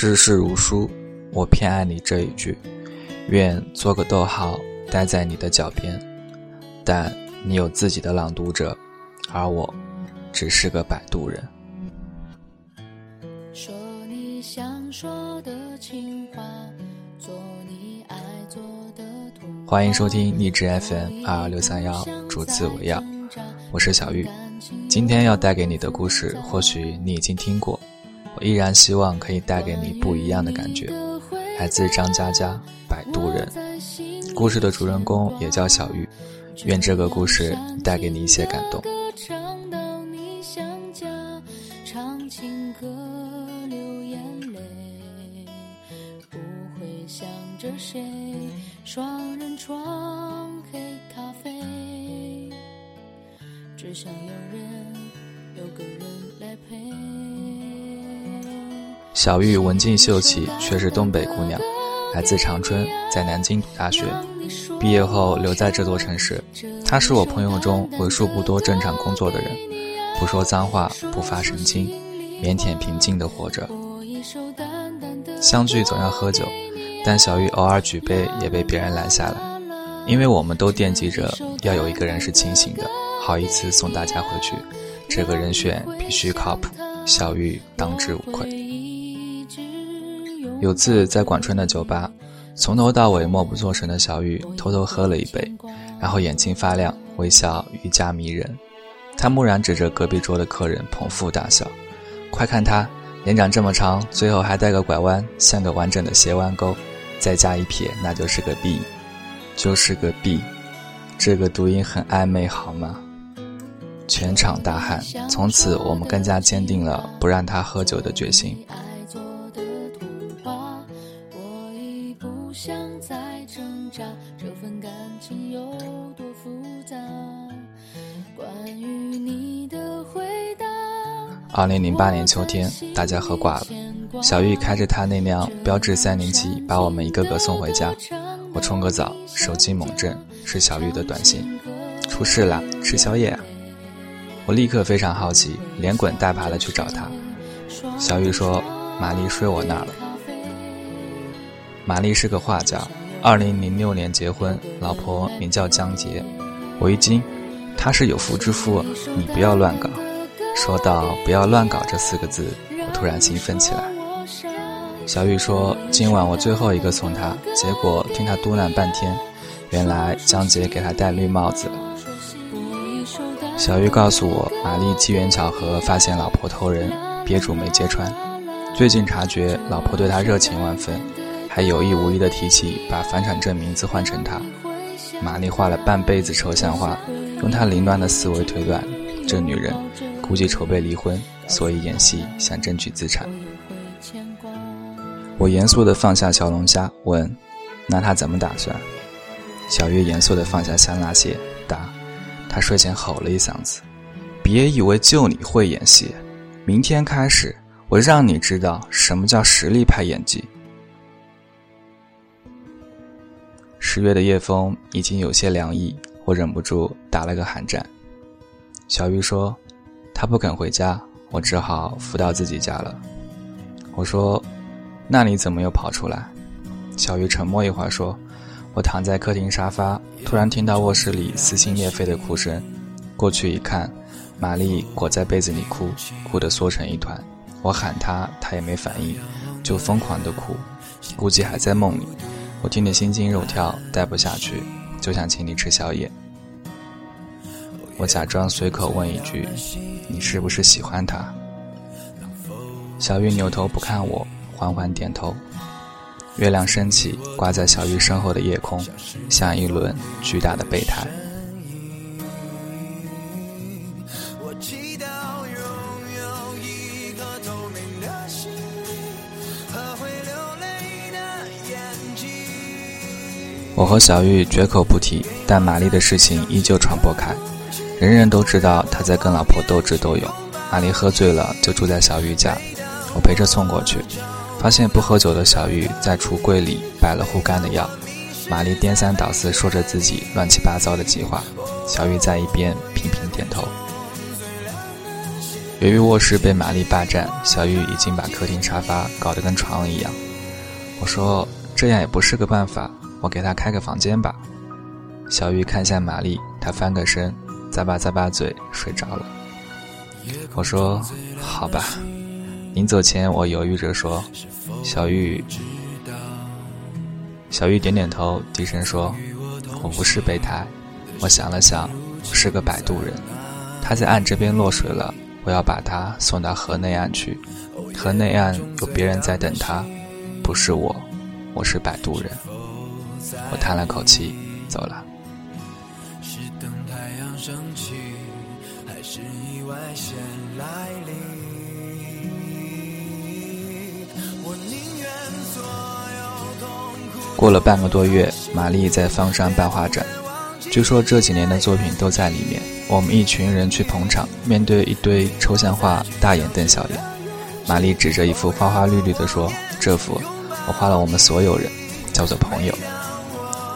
世事如书，我偏爱你这一句。愿做个逗号，待在你的脚边。但你有自己的朗读者，而我只是个摆渡人。说你想说的情话，做你爱做的欢迎收听荔枝 FM 二二六三幺，主次为要，我是小玉。今天要带给你的故事，或许你已经听过。依然希望可以带给你不一样的感觉。来自张嘉佳《摆渡人》，故事的主人公也叫小玉。愿这个故事带给你一些感动。双人床，黑咖啡只想有人，有个人来陪。小玉文静秀气，却是东北姑娘，来自长春，在南京读大学，毕业后留在这座城市。她是我朋友中为数不多正常工作的人，不说脏话，不发神经，腼腆平静地活着。相聚总要喝酒，但小玉偶尔举杯也被别人拦下来，因为我们都惦记着要有一个人是清醒的，好一次送大家回去。这个人选必须靠谱，小玉当之无愧。有次在广春的酒吧，从头到尾默不作声的小雨偷偷喝了一杯，然后眼睛发亮，微笑愈加迷人。他木然指着隔壁桌的客人，捧腹大笑：“快看他，脸长这么长，最后还带个拐弯，像个完整的斜弯钩，再加一撇，那就是个 B，就是个 B。这个读音很暧昧，好吗？”全场大汗。从此，我们更加坚定了不让他喝酒的决心。二零零八年秋天，大家喝挂了。小玉开着他那辆标致三零七，把我们一个个送回家。我冲个澡，手机猛震，是小玉的短信：“出事了，吃宵夜啊！”我立刻非常好奇，连滚带爬的去找他。小玉说：“玛丽睡我那儿了。”玛丽是个画家，二零零六年结婚，老婆名叫江洁。我一惊，他是有妇之夫，你不要乱搞。说到“不要乱搞”这四个字，我突然兴奋起来。小雨说：“今晚我最后一个送她。”结果听他嘟囔半天，原来江杰给他戴绿帽子。小玉告诉我，玛丽机缘巧合发现老婆偷人，憋住没揭穿。最近察觉老婆对他热情万分，还有意无意的提起把房产证名字换成他。玛丽画了半辈子抽象画，用她凌乱的思维推断，这女人。估计筹备离婚，所以演戏想争取资产。我严肃地放下小龙虾，问：“那他怎么打算？”小月严肃地放下香辣蟹，答：“他睡前吼了一嗓子，别以为就你会演戏，明天开始我让你知道什么叫实力派演技。”十月的夜风已经有些凉意，我忍不住打了个寒战。小玉说。他不肯回家，我只好扶到自己家了。我说：“那你怎么又跑出来？”小鱼沉默一会儿说：“我躺在客厅沙发，突然听到卧室里撕心裂肺的哭声。过去一看，玛丽裹在被子里哭，哭得缩成一团。我喊她，她也没反应，就疯狂地哭，估计还在梦里。我听得心惊肉跳，待不下去，就想请你吃宵夜。”我假装随口问一句：“你是不是喜欢他？”小玉扭头不看我，缓缓点头。月亮升起，挂在小玉身后的夜空，像一轮巨大的备胎。我和小玉绝口不提，但玛丽的事情依旧传播开。人人都知道他在跟老婆斗智斗勇。玛丽喝醉了，就住在小玉家，我陪着送过去，发现不喝酒的小玉在橱柜里摆了护肝的药。玛丽颠三倒四说着自己乱七八糟的计划，小玉在一边频频点头。由于卧室被玛丽霸占，小玉已经把客厅沙发搞得跟床一样。我说这样也不是个办法，我给她开个房间吧。小玉看向玛丽，她翻个身，咂巴咂巴嘴，睡着了。我说好吧。临走前，我犹豫着说：“小玉。”小玉点点头，低声说：“我不是备胎。”我想了想，是个摆渡人。他在岸这边落水了，我要把他送到河内岸去。河内岸有别人在等他，不是我，我是摆渡人。我叹了口气，走了。过了半个多月，玛丽在方山办画展，据说这几年的作品都在里面。我们一群人去捧场，面对一堆抽象画，大眼瞪小眼。玛丽指着一幅花花绿绿的说：“这幅我画了我们所有人，叫做朋友。”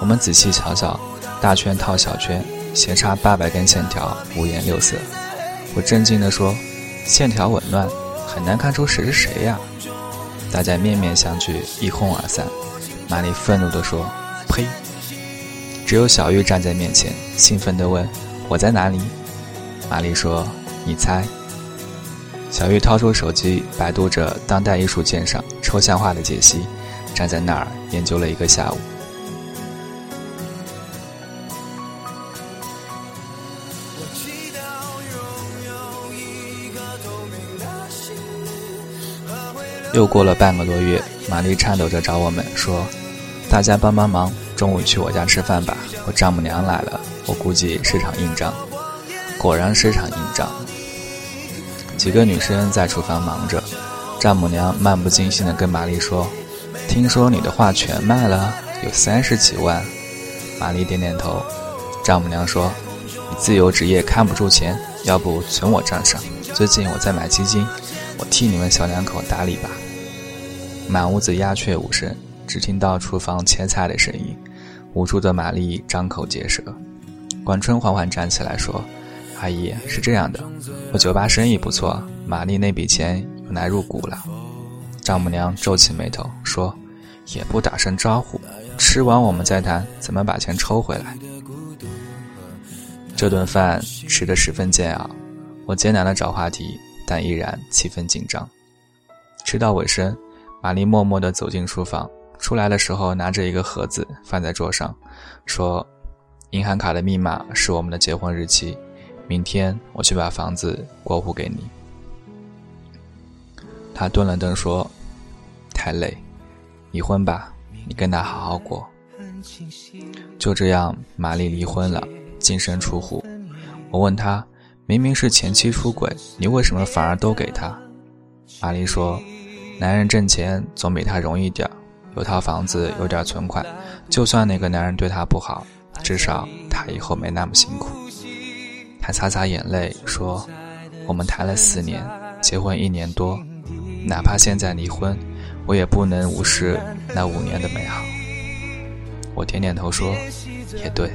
我们仔细瞧瞧，大圈套小圈，斜插八百根线条，五颜六色。我震惊地说：“线条紊乱，很难看出谁是谁呀！”大家面面相觑，一哄而散。玛丽愤怒地说：“呸！”只有小玉站在面前，兴奋地问：“我在哪里？”玛丽说：“你猜。”小玉掏出手机，百度着当代艺术鉴赏、抽象画的解析，站在那儿研究了一个下午。又过了半个多月，玛丽颤抖着找我们说。大家帮帮忙，中午去我家吃饭吧。我丈母娘来了，我估计是场硬仗。果然是场硬仗。几个女生在厨房忙着，丈母娘漫不经心地跟玛丽说：“听说你的画全卖了，有三十几万。”玛丽点点头。丈母娘说：“你自由职业看不出钱，要不存我账上？最近我在买基金，我替你们小两口打理吧。”满屋子鸦雀无声。只听到厨房切菜的声音，无助的玛丽张口结舌。管春缓缓站起来说：“阿姨是这样的，我酒吧生意不错，玛丽那笔钱又来入股了。”丈母娘皱起眉头说：“也不打声招呼，吃完我们再谈怎么把钱抽回来。”这顿饭吃得十分煎熬，我艰难地找话题，但依然气氛紧张。吃到尾声，玛丽默默地走进书房。出来的时候，拿着一个盒子放在桌上，说：“银行卡的密码是我们的结婚日期，明天我去把房子过户给你。”他顿了顿说：“太累，离婚吧，你跟他好好过。”就这样，玛丽离婚了，净身出户。我问他：“明明是前妻出轨，你为什么反而都给他？”玛丽说：“男人挣钱总比他容易点儿。”有套房子，有点存款，就算那个男人对她不好，至少她以后没那么辛苦。她擦擦眼泪说：“我们谈了四年，结婚一年多，哪怕现在离婚，我也不能无视那五年的美好。”我点点头说：“也对。”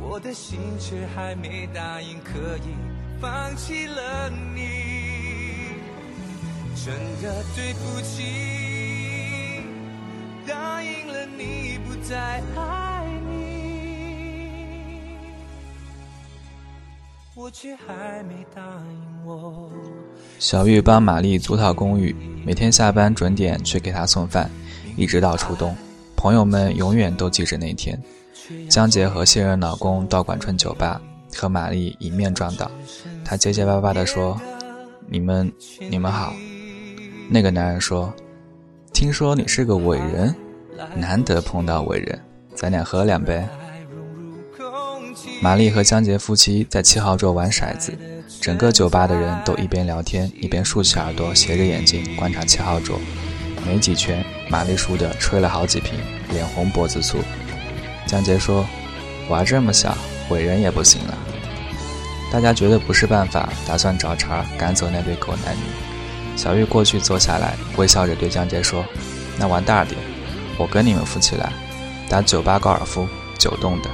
我的心却还没答应可以放弃了你。真的对不起，答应了你不再爱你，我却还没答应我。小玉帮玛丽租套公寓，每天下班准点去给她送饭，一直到初冬。朋友们永远都记着那天，江杰和现任老公到管春酒吧，和玛丽迎面撞到，他结结巴巴地说：“你们，你们好。”那个男人说：“听说你是个伟人，难得碰到伟人，咱俩喝两杯。”玛丽和江杰夫妻在七号桌玩骰子，整个酒吧的人都一边聊天一边竖起耳朵，斜着眼睛观察七号桌。没几圈，玛丽输的吹了好几瓶，脸红脖子粗。江杰说：“娃这么小，伟人也不行了。”大家觉得不是办法，打算找茬赶走那对狗男女。小玉过去坐下来，微笑着对江杰说：“那玩大点，我跟你们夫妻来打酒吧高尔夫，九洞的。”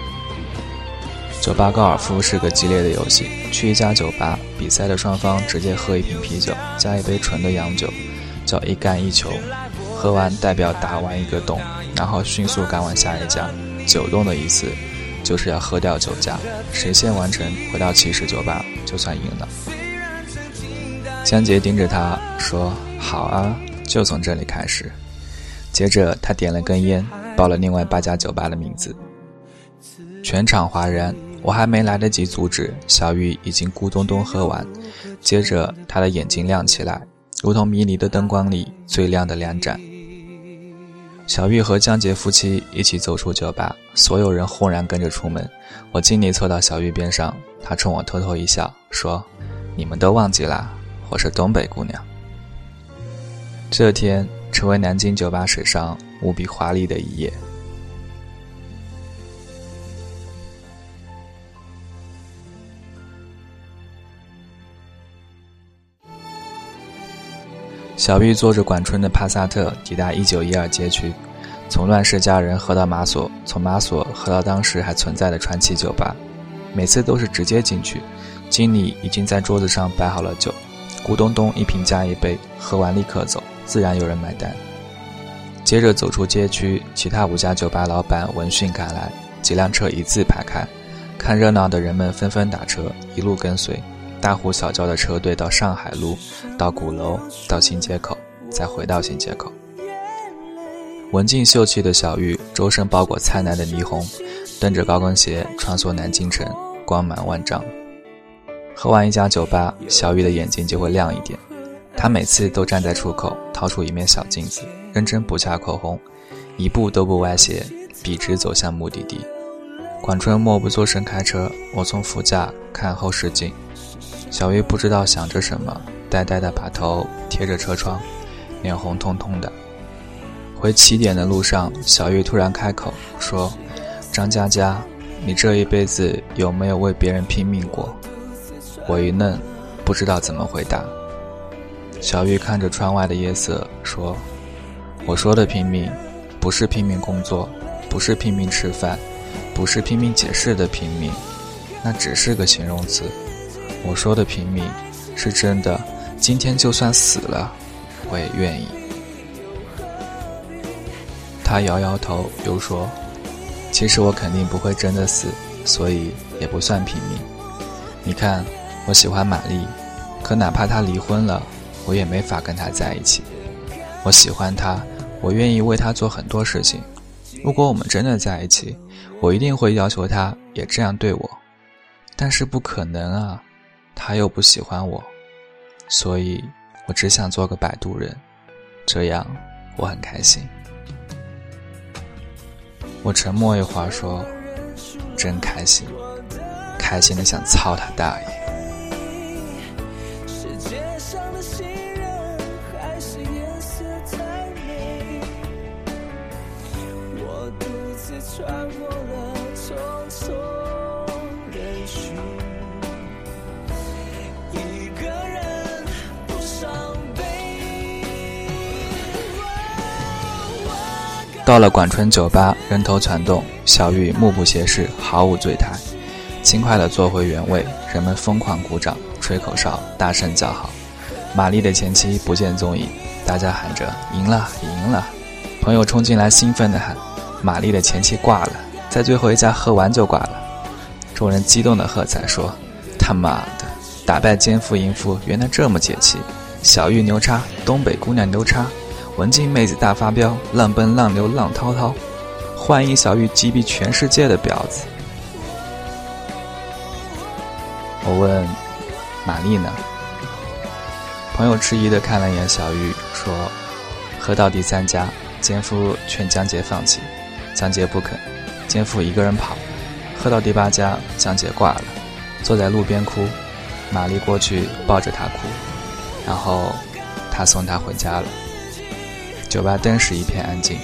酒吧高尔夫是个激烈的游戏。去一家酒吧，比赛的双方直接喝一瓶啤酒，加一杯纯的洋酒，叫一干一球。喝完代表打完一个洞，然后迅速赶往下一家。九洞的意思就是要喝掉酒家，谁先完成回到起始酒吧就算赢了。江杰盯着他说：“好啊，就从这里开始。”接着他点了根烟，报了另外八家酒吧的名字。全场哗然。我还没来得及阻止，小玉已经咕咚咚喝完。接着，他的眼睛亮起来，如同迷离的灯光里最亮的两盏。小玉和江杰夫妻一起走出酒吧，所有人轰然跟着出门。我尽力凑到小玉边上，她冲我偷偷一笑，说：“你们都忘记了，我是东北姑娘。”这天成为南京酒吧史上无比华丽的一页。小玉坐着管春的帕萨特抵达一九一二街区，从乱世佳人喝到马索，从马索喝到当时还存在的传奇酒吧。每次都是直接进去，经理已经在桌子上摆好了酒，咕咚咚一瓶加一杯，喝完立刻走，自然有人买单。接着走出街区，其他五家酒吧老板闻讯赶来，几辆车一字排开，看热闹的人们纷纷打车，一路跟随。大呼小叫的车队到上海路，到鼓楼，到新街口，再回到新街口。文静秀气的小玉，周身包裹灿烂的霓虹，蹬着高跟鞋穿梭南京城，光芒万丈。喝完一家酒吧，小玉的眼睛就会亮一点。她每次都站在出口，掏出一面小镜子，认真补下口红，一步都不歪斜，笔直走向目的地。管春默不作声开车，我从副驾看后视镜。小玉不知道想着什么，呆呆地把头贴着车窗，脸红彤彤的。回起点的路上，小玉突然开口说：“张佳佳，你这一辈子有没有为别人拼命过？”我一愣，不知道怎么回答。小玉看着窗外的夜色说：“我说的拼命，不是拼命工作，不是拼命吃饭，不是拼命解释的拼命，那只是个形容词。”我说的拼命，是真的。今天就算死了，我也愿意。他摇摇头，又说：“其实我肯定不会真的死，所以也不算拼命。你看，我喜欢玛丽，可哪怕她离婚了，我也没法跟她在一起。我喜欢她，我愿意为她做很多事情。如果我们真的在一起，我一定会要求她也这样对我。但是不可能啊。”他又不喜欢我，所以我只想做个摆渡人，这样我很开心。我沉默一会儿，说：“真开心，开心的想操他大爷。”到了管春酒吧，人头攒动，小玉目不斜视，毫无醉态，轻快地坐回原位。人们疯狂鼓掌、吹口哨、大声叫好。玛丽的前妻不见踪影，大家喊着“赢了，赢了”。朋友冲进来，兴奋地喊：“玛丽的前妻挂了，在最后一家喝完就挂了。”众人激动地喝彩说：“他妈的，打败奸夫淫妇，原来这么解气！小玉牛叉，东北姑娘牛叉。”文静妹子大发飙，浪奔浪流浪滔滔，欢迎小玉击毙全世界的婊子。我问玛丽呢？朋友迟疑的看了一眼小玉，说：“喝到第三家，奸夫劝江杰放弃，江杰不肯，奸夫一个人跑。喝到第八家，江杰挂了，坐在路边哭。玛丽过去抱着他哭，然后他送他回家了。”酒吧顿时一片安静，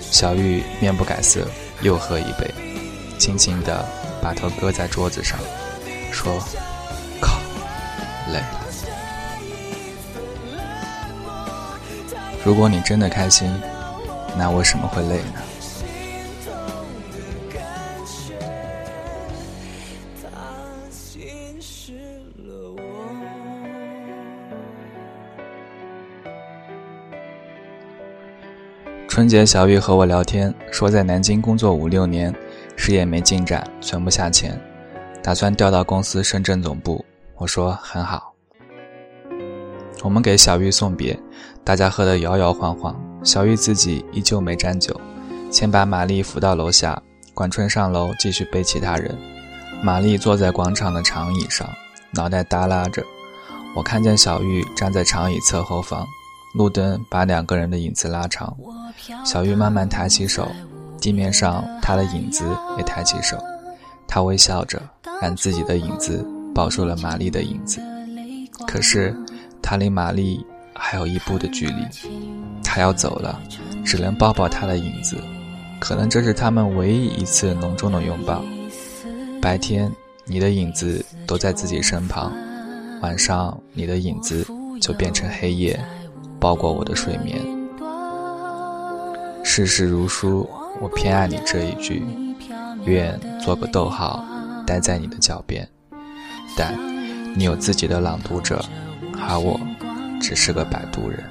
小玉面不改色，又喝一杯，轻轻地把头搁在桌子上，说：“靠，累了。如果你真的开心，那为什么会累呢？”春节，小玉和我聊天，说在南京工作五六年，事业没进展，存不下钱，打算调到公司深圳总部。我说很好。我们给小玉送别，大家喝得摇摇晃晃，小玉自己依旧没沾酒，先把玛丽扶到楼下，管春上楼继续背其他人。玛丽坐在广场的长椅上，脑袋耷拉着。我看见小玉站在长椅侧后方，路灯把两个人的影子拉长。小玉慢慢抬起手，地面上她的影子也抬起手，她微笑着，让自己的影子抱住了玛丽的影子。可是，她离玛丽还有一步的距离，她要走了，只能抱抱她的影子。可能这是他们唯一一次浓重的拥抱。白天，你的影子都在自己身旁；晚上，你的影子就变成黑夜，包裹我的睡眠。世事如书，我偏爱你这一句，愿做个逗号，待在你的脚边。但，你有自己的朗读者，而我，只是个摆渡人。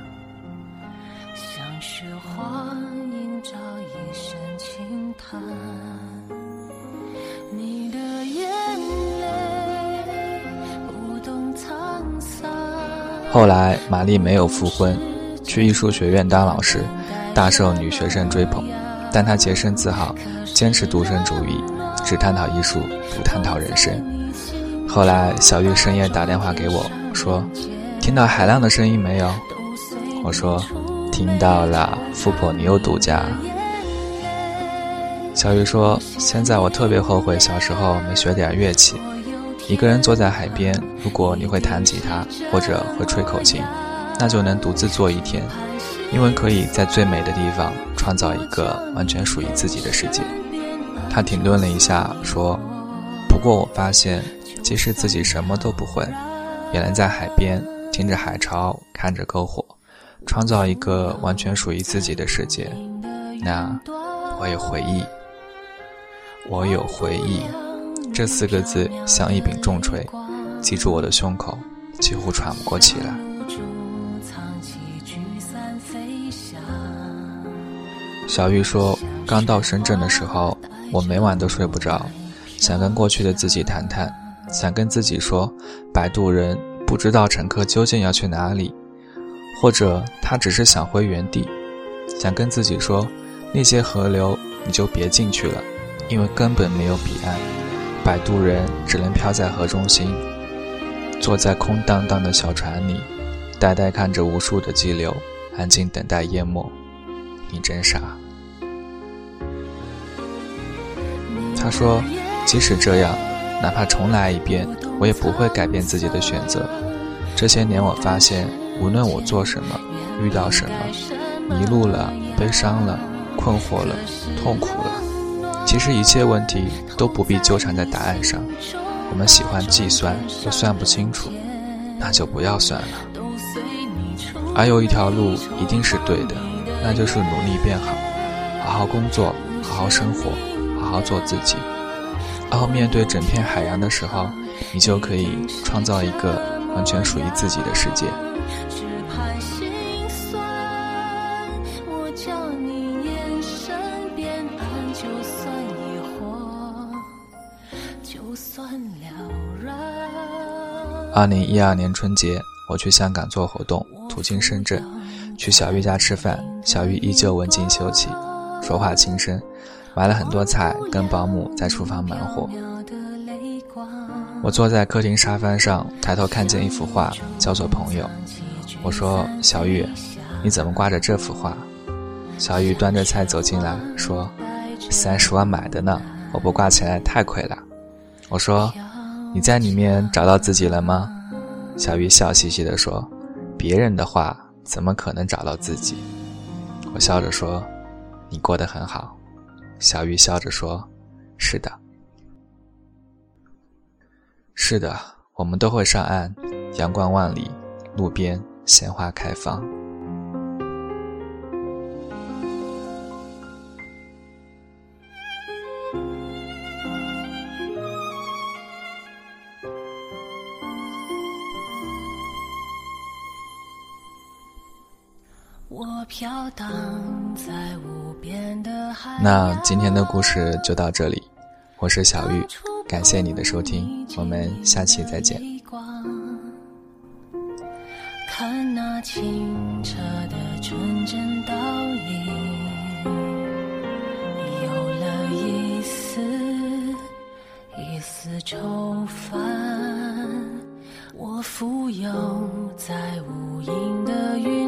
后来，玛丽没有复婚，去艺术学院当老师。大受女学生追捧，但她洁身自好，坚持独身主义，只探讨艺术，不探讨人生。后来，小玉深夜打电话给我，说：“听到海浪的声音没有？”我说：“听到了，富婆你又度假。”小玉说：“现在我特别后悔小时候没学点乐器。一个人坐在海边，如果你会弹吉他或者会吹口琴，那就能独自坐一天。”因为可以在最美的地方创造一个完全属于自己的世界。他停顿了一下，说：“不过我发现，即使自己什么都不会，也能在海边听着海潮，看着篝火，创造一个完全属于自己的世界。那我有回忆，我有回忆。”这四个字像一柄重锤，击住我的胸口，几乎喘不过气来。小玉说：“刚到深圳的时候，我每晚都睡不着，想跟过去的自己谈谈，想跟自己说，摆渡人不知道乘客究竟要去哪里，或者他只是想回原地。想跟自己说，那些河流你就别进去了，因为根本没有彼岸。摆渡人只能漂在河中心，坐在空荡荡的小船里，呆呆看着无数的激流，安静等待淹没。”你真傻。他说：“即使这样，哪怕重来一遍，我也不会改变自己的选择。这些年，我发现，无论我做什么，遇到什么，迷路了、悲伤了、困惑了、痛苦了，其实一切问题都不必纠缠在答案上。我们喜欢计算，又算不清楚，那就不要算了。而有一条路一定是对的。”那就是努力变好，好好工作，好好生活，好好做自己。然后面对整片海洋的时候，你就可以创造一个完全属于自己的世界。二零一二年春节，我去香港做活动，途经深圳。去小玉家吃饭，小玉依旧文静秀气，说话轻声，买了很多菜，跟保姆在厨房忙活。我坐在客厅沙发上，抬头看见一幅画，叫做《朋友》。我说：“小玉，你怎么挂着这幅画？”小玉端着菜走进来，说：“三十万买的呢，我不挂起来太亏了。”我说：“你在里面找到自己了吗？”小鱼笑嘻嘻地说：“别人的话。”怎么可能找到自己？我笑着说：“你过得很好。”小鱼笑着说：“是的，是的，我们都会上岸，阳光万里，路边鲜花开放。”那今天的故事就到这里，我是小玉，感谢你的收听，我们下期再见。看那清澈的纯真倒影，有了一丝一丝愁烦，我浮游在无垠的云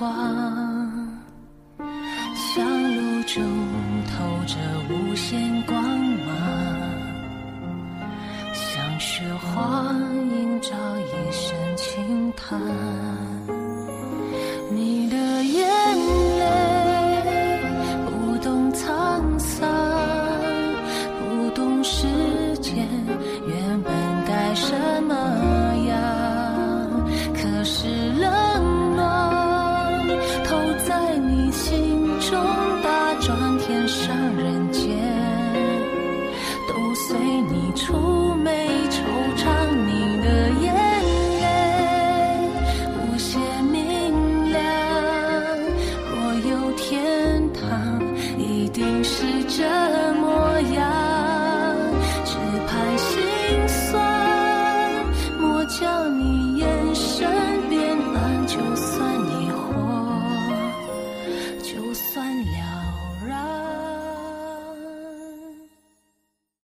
光，像露珠透着无限光芒。像雪花映照一身轻叹，